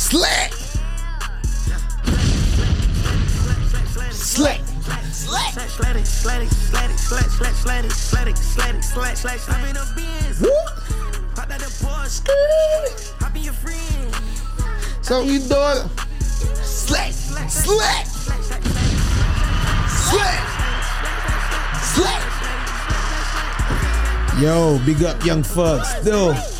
Slack. Slack. So you doing? Slack. Slack. Slack. Slack. Yo, big up Young Fuck. Still.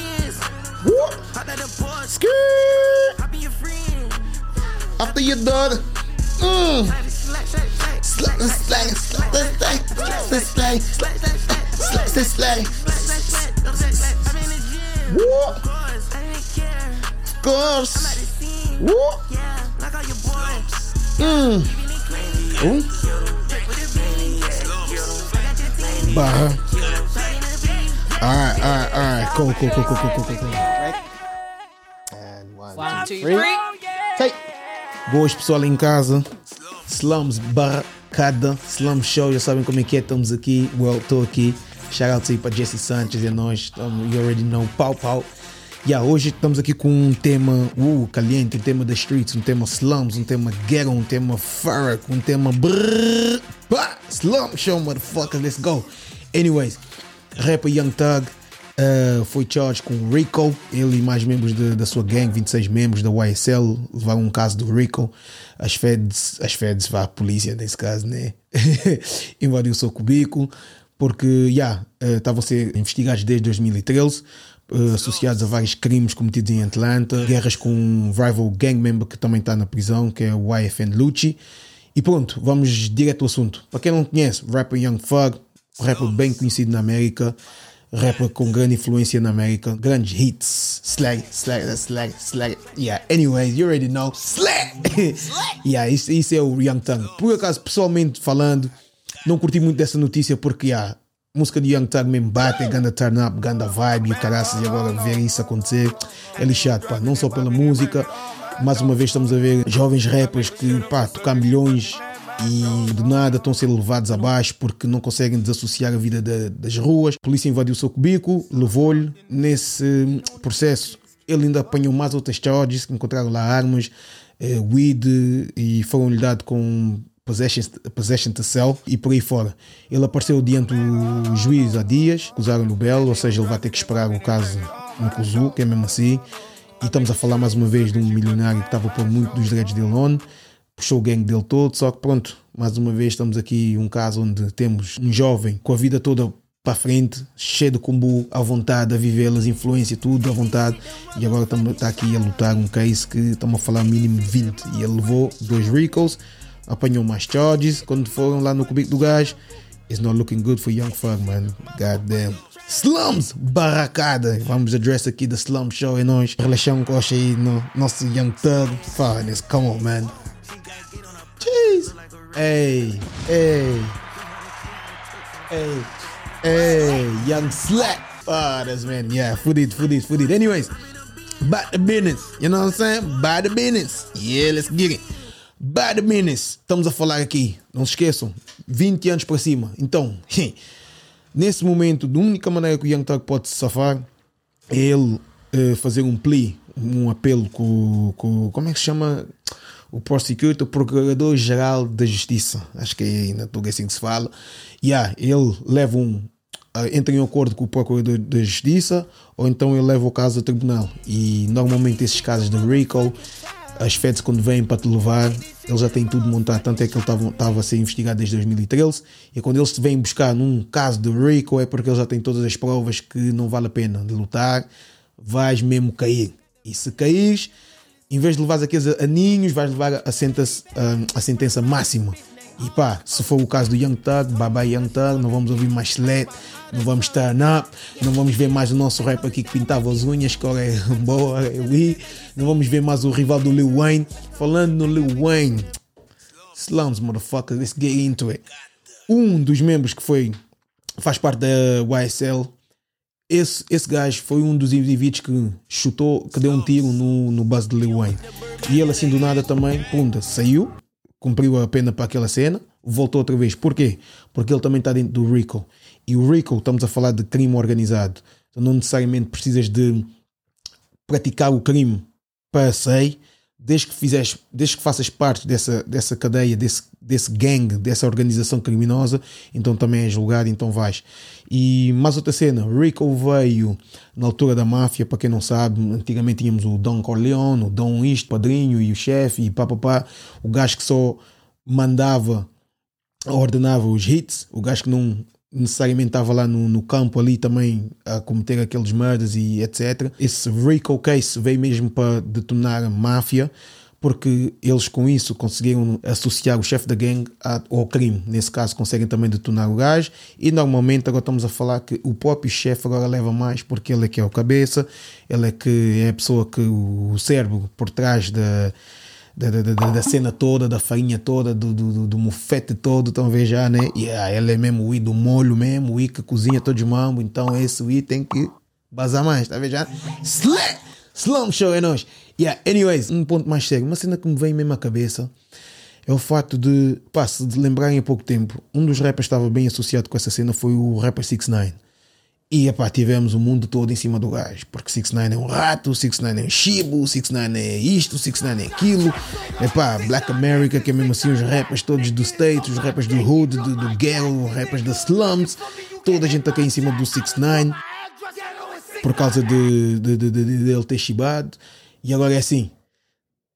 Whoop. Yeah, knock out your boy. Mm. Keeping it clean. Ooh. With the beanie. I got your team. Bah. Shawty in the beanie. Alright, alright, alright. Cool, cool, cool, cool, cool, cool, cool, cool. And one, One, two, three. three. Sei. Boas pessoal em casa. Slums Barracada, Slum Show, já sabem como é que é, estamos aqui. Well, estou aqui. Shout out aí para Jesse Sanchez e a nós. Um, you already know, pau pau. Yeah, hoje estamos aqui com um tema uh, caliente, um tema das streets, um tema slums, um tema ghetto, um tema Farrak, um tema brrr, pá, Slum Show, motherfuckers, let's go. Anyways, rapper Young Thug uh, foi charged com Rico, ele e mais membros de- da sua gang, 26 membros da YSL, levaram um caso do Rico. As feds, as feds, vá, a polícia nesse caso, né? Invadiu o seu cubículo, porque, já, yeah, estavam a ser investigados desde 2013, uh, associados a vários crimes cometidos em Atlanta, guerras com um rival gang member que também está na prisão, que é o YFN Lucci. E pronto, vamos direto ao assunto. Para quem não conhece, rapper Young Thug, rapper bem conhecido na América, rapper com grande influência na América, grandes hits, slag, slag, slag, slag, yeah, anyways, you already know, slag, yeah, isso, isso é o Young Thug. Por acaso, pessoalmente falando, não curti muito dessa notícia porque, yeah, a música de Young Thug mesmo bate, ganda turn up, ganda vibe e caraças, e agora ver isso acontecer é lixado, pá, não só pela música, mais uma vez estamos a ver jovens rappers que, pá, tocam milhões e do nada estão a ser levados abaixo porque não conseguem desassociar a vida da- das ruas. A polícia invadiu o seu cubículo, levou-lhe. Nesse hum, processo, ele ainda apanhou mais outras charges, que encontraram lá armas, eh, weed e foram-lhe dados com possession, possession to sell e por aí fora. Ele apareceu diante do juiz há dias, acusaram-lhe o belo, ou seja, ele vai ter que esperar o caso no COSU, que é mesmo assim. E estamos a falar mais uma vez de um milionário que estava por muito dos direitos dele on puxou o gangue dele todo, só que pronto, mais uma vez estamos aqui um caso onde temos um jovem com a vida toda para frente, cheio de combo à vontade, a viver as influências, tudo à vontade, e agora está aqui a lutar um case que estamos a falar mínimo de 20, e ele levou dois Ricos, apanhou mais charges, quando foram lá no cubículo do gás, it's not looking good for Young Thug, man, god damn. Slums, barracada. Vamos address aqui da Slum Show e nós. Relação com aí no nosso Young Thug. Finest, come on, man. Jeez. Hey, hey. Hey, hey, young slack. Ah, that's man. Yeah, food it, food it, food it. Anyways, back to business. You know what I'm saying? Back to business. Yeah, let's get it. Back to business. Estamos a falar aqui. Não se esqueçam. 20 anos para cima. Então, nesse momento, a única maneira que o Young Thug pode se safar é ele eh, fazer um plea, um apelo com, com. Como é que se chama? O prosecutor, o procurador-geral da justiça. Acho que é na tuga assim que se fala. Yeah, ele leva um. ah, entra em acordo com o procurador da justiça ou então ele leva o caso ao tribunal. E normalmente esses casos de RICO, as feds quando vêm para te levar, eles já têm tudo montado. Tanto é que ele estava a ser investigado desde 2013. E quando eles te vêm buscar num caso de RICO é porque eles já têm todas as provas que não vale a pena de lutar. Vais mesmo cair. E se caís, em vez de levares aqueles aninhos, vais levar a sentença, a sentença máxima. E pá, se for o caso do Young Thug, bye Young Thug, não vamos ouvir mais Sled, não vamos turn up, não vamos ver mais o nosso rap aqui que pintava as unhas, que é boa, é we, não vamos ver mais o rival do Lil Wayne. Falando no Lil Wayne, slums, motherfucker, let's get into it. Um dos membros que foi, faz parte da YSL, esse, esse gajo foi um dos indivíduos que chutou, que deu um tiro no, no buzz de Lil Wayne. E ele assim do nada também, punda, saiu, cumpriu a pena para aquela cena, voltou outra vez. Porquê? Porque ele também está dentro do RICO. E o RICO, estamos a falar de crime organizado. Então não necessariamente precisas de praticar o crime para sair, desde que, fizeres, desde que faças parte dessa, dessa cadeia, desse, desse gang, dessa organização criminosa, então também é julgado, então vais. E mais outra cena, Rico veio na altura da máfia, para quem não sabe, antigamente tínhamos o Don Corleone, o Don isto, padrinho e o chefe e papapá, o gajo que só mandava, ordenava os hits, o gajo que não necessariamente estava lá no, no, campo ali também a cometer aqueles murders e etc. Esse Rico Case veio mesmo para detonar a máfia, porque eles com isso conseguiram associar o chefe da gangue ao crime. Nesse caso, conseguem também detonar o gajo. E normalmente agora estamos a falar que o próprio chefe agora leva mais, porque ele é que é o cabeça, ele é que é a pessoa que o cérebro por trás da da, da, da, cena toda, da farinha toda, do, do, do mufete todo, estão a ver já, né? Yeah, ela é mesmo o I do molho mesmo, o I que cozinha todos os mambo, então esse I tem que bazar mais, está a ver já? Slay! Slum Show é nós. Yeah, anyways, um ponto mais sério, uma cena que me vem mesmo à cabeça é o fato de, pá, se de lembrarem há pouco tempo, um dos rappers que estava bem associado com essa cena foi o rapper 6 9 e epá, tivemos o mundo todo em cima do gajo. Porque 6 9 é um rato, 6 9 é um chibo, 6 9 é isto, 6 9 é aquilo. Epá, Black America, que é mesmo assim os rappers todos do State, os rappers do Hood, do, do Ghetto, os rappers da Slums. Toda a gente está aqui em cima do 6 9 por causa de, de, de, de, de ele ter chibado. E agora é assim: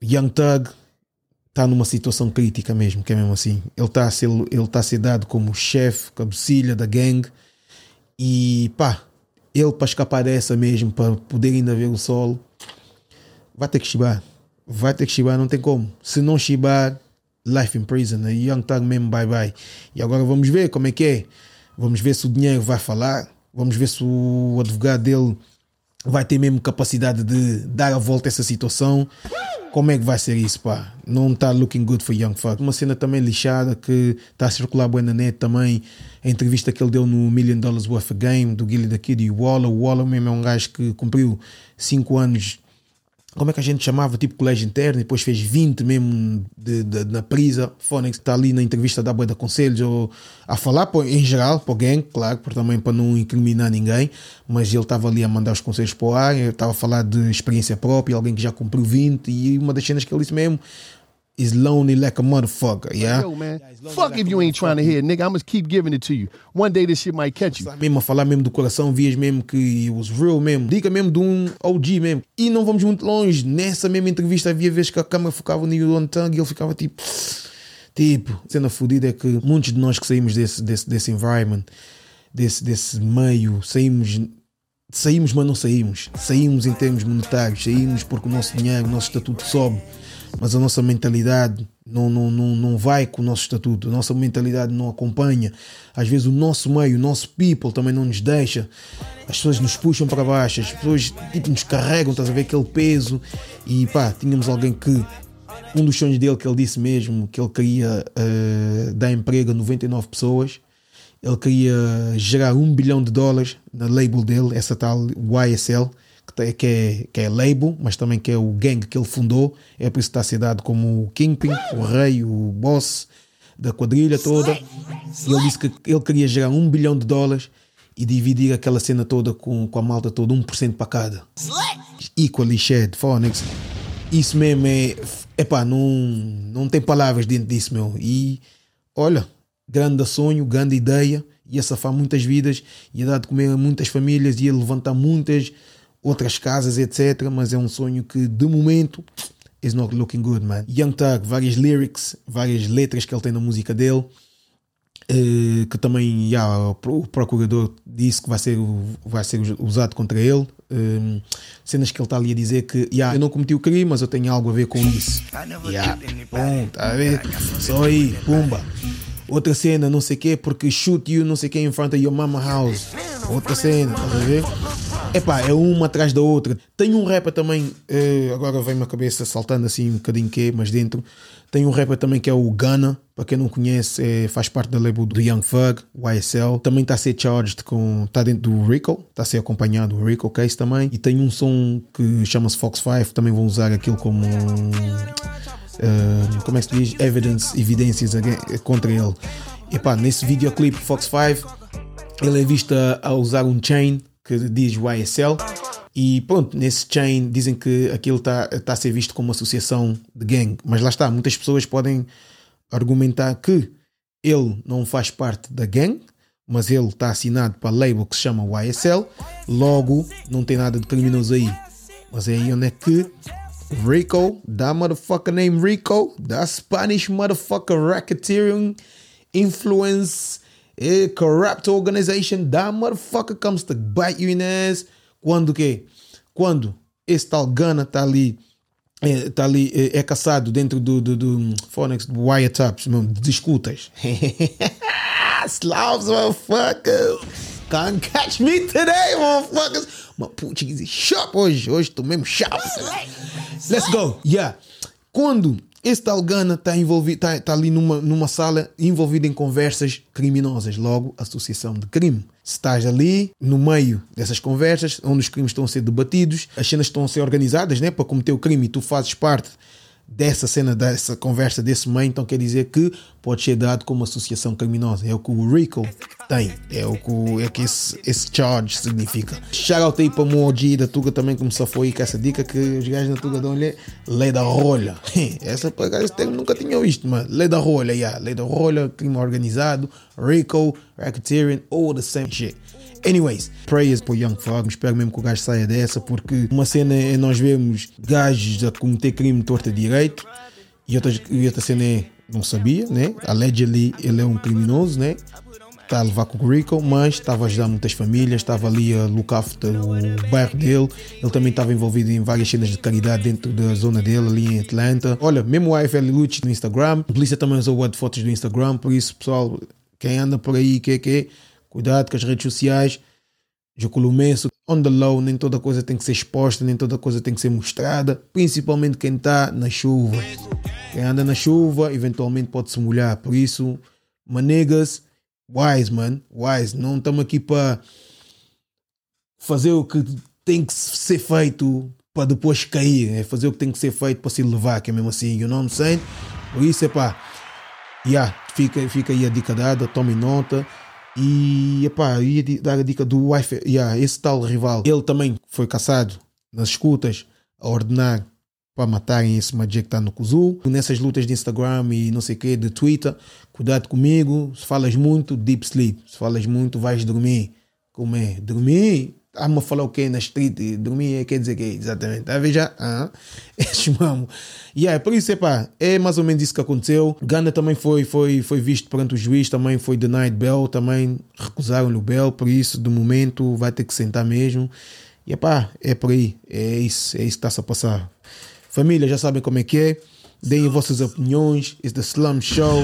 Young Thug está numa situação crítica mesmo, que é mesmo assim. Ele está a ele tá a ser dado como chefe, cabecilha da gangue e pá, ele para escapar dessa mesmo, para poder ainda ver o solo, vai ter que chibar. Vai ter que chibar, não tem como. Se não chibar, life in prison. A Young Thug mesmo, bye bye. E agora vamos ver como é que é. Vamos ver se o dinheiro vai falar. Vamos ver se o advogado dele vai ter mesmo capacidade de dar a volta a essa situação. Como é que vai ser isso, pá? Não está looking good for Young Fuck. Uma cena também lixada que está a circular boa na net também. A entrevista que ele deu no Million Dollars Worth of Game do Gilly da Kid e o Waller. O Waller mesmo é um gajo que cumpriu 5 anos como é que a gente chamava, tipo colégio interno, e depois fez 20 mesmo de, de, na prisa. Phonics está ali na entrevista da Boa de Conselhos ou a falar em geral para alguém, claro, por, também para não incriminar ninguém, mas ele estava ali a mandar os conselhos para o ar, estava a falar de experiência própria, alguém que já cumpriu 20, e uma das cenas que ele disse mesmo, is lonely like a motherfucker, yeah? Yo, man, fuck if you ain't trying to hear, nigga. I'm gonna keep giving it to you. One day this shit might catch you. Mesmo a falar mesmo do coração, vias mesmo que was real mesmo. Dica mesmo de um OG mesmo. E não vamos muito longe. Nessa mesma entrevista havia vezes que a câmera focava no Yuan Tang e ele ficava tipo... Tipo, cena fodida é que muitos de nós que saímos desse, desse, desse environment, desse, desse meio, saímos saímos, mas não saímos. Saímos em termos monetários, saímos porque o nosso dinheiro, o nosso estatuto sobe mas a nossa mentalidade não, não, não, não vai com o nosso estatuto, a nossa mentalidade não acompanha. Às vezes o nosso meio, o nosso people também não nos deixa. As pessoas nos puxam para baixo, as pessoas tipo, nos carregam, estás a ver aquele peso. E pá, tínhamos alguém que. Um dos sonhos dele que ele disse mesmo que ele queria uh, dar emprego a 99 pessoas. Ele queria gerar um bilhão de dólares na label dele, essa tal YSL que, que, é, que é label, mas também que é o gang que ele fundou. É por isso que está dado como o Kingpin, o rei, o boss da quadrilha toda. E ele disse que ele queria gerar um bilhão de dólares e dividir aquela cena toda com, com a malta toda, 1% para cada. Equally shared, Phonics. Isso mesmo é. Epá, não, não tem palavras dentro disso, meu. E olha, grande sonho, grande ideia. Ia safar muitas vidas, ia dar de comer a muitas famílias, ia levantar muitas outras casas, etc. Mas é um sonho que, de momento, is not looking good, man. Young Thug, várias lyrics, várias letras que ele tem na música dele. eh, que também já, o procurador disse que vai ser, vai ser usado contra ele. Um, cenas que ele está ali a dizer que yeah, eu não cometi o crime, mas eu tenho algo a ver com isso. Yeah, bom, tá a ver? Só aí, pumba. Outra cena, não sei o quê, porque shoot you, não sei o quê, in front of your mama house. Outra cena, estás a ver? Epá, é uma atrás da outra. Tem um rapper também, eh, agora vem-me a cabeça saltando assim um bocadinho que mas dentro. Tem um rapper também que é o Gunna, para quem não conhece, é, faz parte da label do Young Thug, YSL. Também está a ser charged com. está dentro do Rico, está a ser acompanhado do Rico Case também. E tem um som que chama-se Fox 5, também vão usar aquilo como. Como é que se diz? Evidence, evidências contra ele. E pá, nesse videoclipe Fox 5, ele é visto a, usar um chain que diz YSL. E pronto, nesse chain dizem que aquilo está tá a ser visto como uma associação de gang. Mas lá está, muitas pessoas podem argumentar que ele não faz parte da gang, mas ele está assinado para a label que se chama YSL, logo não tem nada de criminoso aí. Mas é aí onde é que Rico, that motherfucker named Rico, that Spanish motherfucker racketeering influence a corrupt organization, that motherfucker comes to bite you in the ass. Quando que? Quando esse tal Gana está ali, é, tá ali é, é, caçado dentro do, do, do Phoenix do wiretaps, discutas. Slavs, motherfucker. Can't catch me today, motherfuckers. Mas putz, shop hoje. Hoje estou mesmo chato. Let's go. Yeah. Quando esse tal Gana está está, tá ali numa, numa sala envolvido em conversas criminosas, logo associação de crime. Se estás ali no meio dessas conversas, onde os crimes estão a ser debatidos, as cenas estão a ser organizadas né, para cometer o crime e tu fazes parte dessa cena, dessa conversa, desse meio, então quer dizer que pode ser dado como associação criminosa. É o que o RICO tem, é o que, é que esse, esse charge significa. Shout aí para o Moji da Tuga também começou foi com essa dica que os gajos da Tuga dão-lhe lei da rolha. essa esse termo nunca tinha visto, mas lei da rolha, yeah. lei da rolha, crime organizado, RICO, racketeering, all the same shit. Anyways, prayers para o Young Thug. Espero mesmo que o gajo saia dessa, porque uma cena é nós vemos gajos a cometer crime torta direito e outra, e outra cena é não sabia, né? Allegedly ele é um criminoso, né? Está a levar com o Rico, mas estava a ajudar muitas famílias, estava ali a look after o bairro dele. Ele também estava envolvido em várias cenas de caridade dentro da zona dele, ali em Atlanta. Olha, mesmo o AFL Lute no Instagram, a polícia também usou fotos do Instagram, por isso, pessoal, quem anda por aí, que que Cuidado com as redes sociais. Júculo imenso, on the low, nem toda coisa tem que ser exposta, nem toda coisa tem que ser mostrada, principalmente quem está na chuva. Quem anda na chuva, eventualmente pode se molhar. Por isso, manegas, wise, man, wise. Não estamos aqui para fazer o que tem que ser feito para depois cair. É fazer o que tem que ser feito para se levar, que é mesmo assim, you know what I'm saying? Por isso é pá, yeah, fica, fica aí a dica dada, tome nota. E epá, eu ia dar a dica do Wi-Fi. Yeah, esse tal rival, ele também foi caçado nas escutas a ordenar para matarem esse Majek que está no Kuzu. Nessas lutas de Instagram e não sei o que, de Twitter, cuidado comigo. Se falas muito, deep sleep. Se falas muito, vais dormir. Como é? Dormir? Ah, falar o que na street? Dormir quer dizer que exatamente. Tá a ver já? Ah, esses mamo. E yeah, por isso, epá, é mais ou menos isso que aconteceu. Gana também foi, foi, foi visto perante o juiz, também foi denied bail, também recusaram-lhe o bail, por isso, de momento, vai ter que sentar mesmo. E epá, é por aí. É isso, é isso que está-se a passar. Família, já sabem como é que é. Deem vossas opiniões. It's the Slum Show.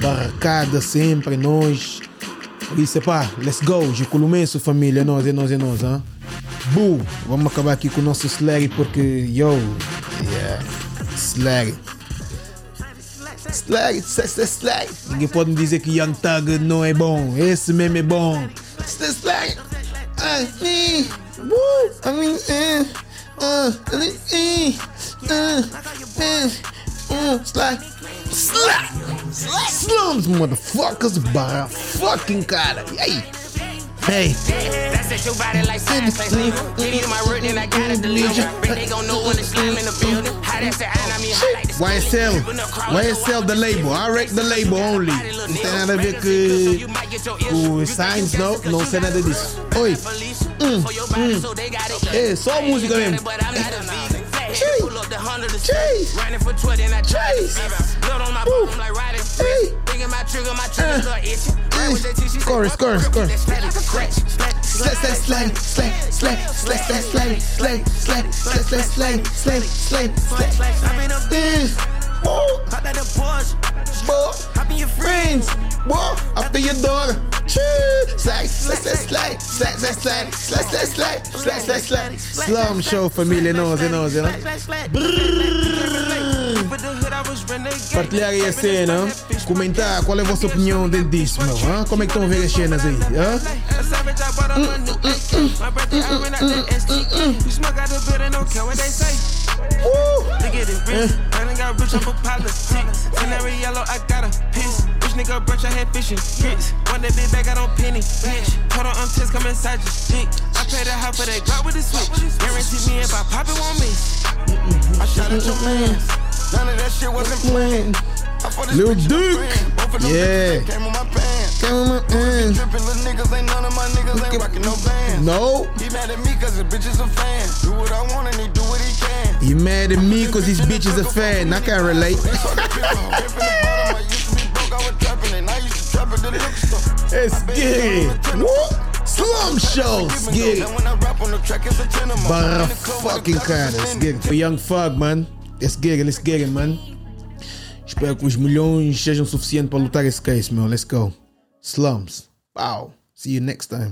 Barracada sempre, nós. Isso é pá, let's go, Jiculumenso, família, nós, é nós, é nós, hein? Bu, vamos acabar aqui com o nosso slag porque, yo, yeah. Slag, slag, slag. Ninguém pode me dizer que Young Thug não é bom, esse mesmo é bom. Slag, ah, me, woo, I mean, uh, eh, uh, eh, uh, slag. Slap! Slums, motherfuckers, bara fucking cara. E aí? Hey. That's that your body like science. Give you my root and I gotta deliver. But they gon' know when the slam in the building. How that's the I mean, I like YSL. YSL the label. I wreck the label only. Não tem nada a ver com o Science, não. Não sei nada disso. Oi. Hum, hum. É, só música mesmo. Jeez. Pull up the hundred to Jeez. Running for 20 and I tried Jeez. Blood on my bone, I'm like riding. Hey. Thinking my trigger, my trigger uh. itching. Score, score, score. Slap, slap, slang, slang, slang, slap, slap, slang, slang, slang, slap, slap, slang, slang, slang, slang. I've been up this. Whoa. Hop at the Porsche. Whoa. Hop in your friends. Whoa. After your daughter. Slum Show família 11, 11, não? Partilhar aí a cena, comentar qual é a vossa opinião dentro disso, meu. Hein? Como é que estão a ver as cenas aí? Hein? Woo! Look at it, rich. Girl, got Nigga brunch, I had fishing grits. One that big bag, I don't penny. Bitch, hold on, I'm test, come inside your dick. I paid a half for that Glock with the switch. Guarantee me if I pop it, won't miss. I shot at your man. None of that shit wasn't planned. I fought this Lil the Duke. friend. Both of Yeah. Came on my pants. Come on, mm. Drippin' little niggas, ain't none of my niggas ain't rockin' no bands. No, He mad at me cause the bitch is a fan. Do what I want and he do what he can. he mad at me cause his bitch is a fan. I can't relate. It's What? Slum Show, Skig. Barra fucking cara, Skig. Para Young Fog, mano. Esse gig, esse gig, mano. Espero que os milhões sejam suficientes para lutar esse case, man. Let's go. Slums. Wow. See you next time.